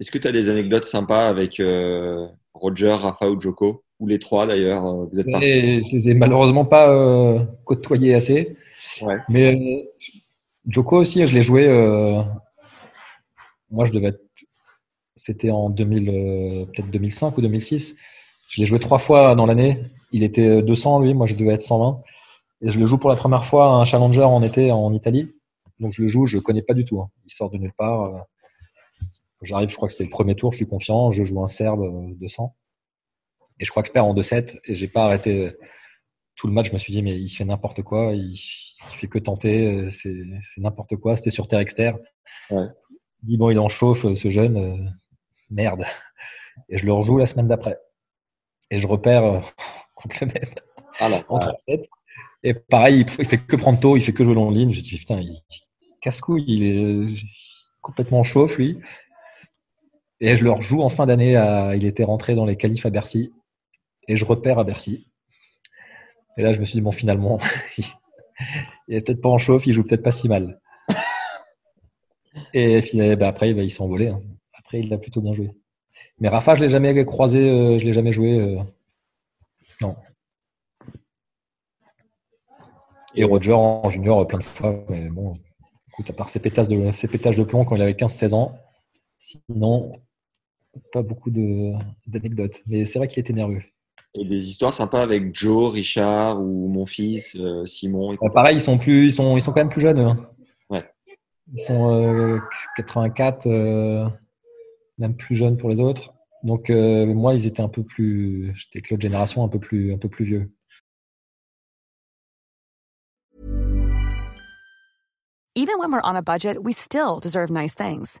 Est-ce que tu as des anecdotes sympas avec euh, Roger, Rafa ou Joko? Ou les trois d'ailleurs euh, Vous êtes je les ai malheureusement pas euh, côtoyés assez. Ouais. Mais euh, Joko aussi, je l'ai joué. moi, je devais être. C'était en 2000, euh, peut-être 2005 ou 2006. Je l'ai joué trois fois dans l'année. Il était 200, lui. Moi, je devais être 120. Et je le joue pour la première fois à un challenger en été en Italie. Donc, je le joue, je connais pas du tout. hein. Il sort de nulle part. Euh. J'arrive, je crois que c'était le premier tour, je suis confiant. Je joue un Serbe euh, 200. Et je crois que je perds en 2-7. Et j'ai pas arrêté tout le match. Je me suis dit, mais il fait n'importe quoi. Il, il fait que tenter. euh, C'est n'importe quoi. C'était sur terre externe. Ouais. Dis, bon, il en chauffe, euh, ce jeune. euh, merde. Et je le rejoue la semaine d'après. Et je repère euh, contre le même Ah là, en 3-7. Et pareil, il, il fait que prendre tôt, il fait que jouer long ligne. Je dis, putain, il, il casse-couille, il est euh, complètement chauffe, lui. Et je le rejoue en fin d'année. Il était rentré dans les qualifs à Bercy. Et je repère à Bercy. Et là, je me suis dit, bon, finalement, il est peut-être pas en chauffe, il joue peut-être pas si mal. Et finalement, bah, après, bah, il s'est envolé. hein. Après, il a plutôt bien joué. Mais Rafa, je l'ai jamais croisé, euh, je l'ai jamais joué. euh, non. Et Roger en junior plein de fois. Mais bon, écoute, à part ses pétages de, ses pétages de plomb quand il avait 15-16 ans, sinon, pas beaucoup de- d'anecdotes. Mais c'est vrai qu'il était nerveux. Et des histoires sympas avec Joe, Richard ou mon fils, euh, Simon. et Bah, pareil, ils sont plus, ils sont, ils sont quand même plus jeunes. hein. Ouais. Ils sont euh, 84, euh, même plus jeunes pour les autres. Donc euh, moi, ils étaient un peu plus, j'étais avec l'autre génération, un peu plus, un peu plus vieux. Even when we're on a budget, we still deserve nice things.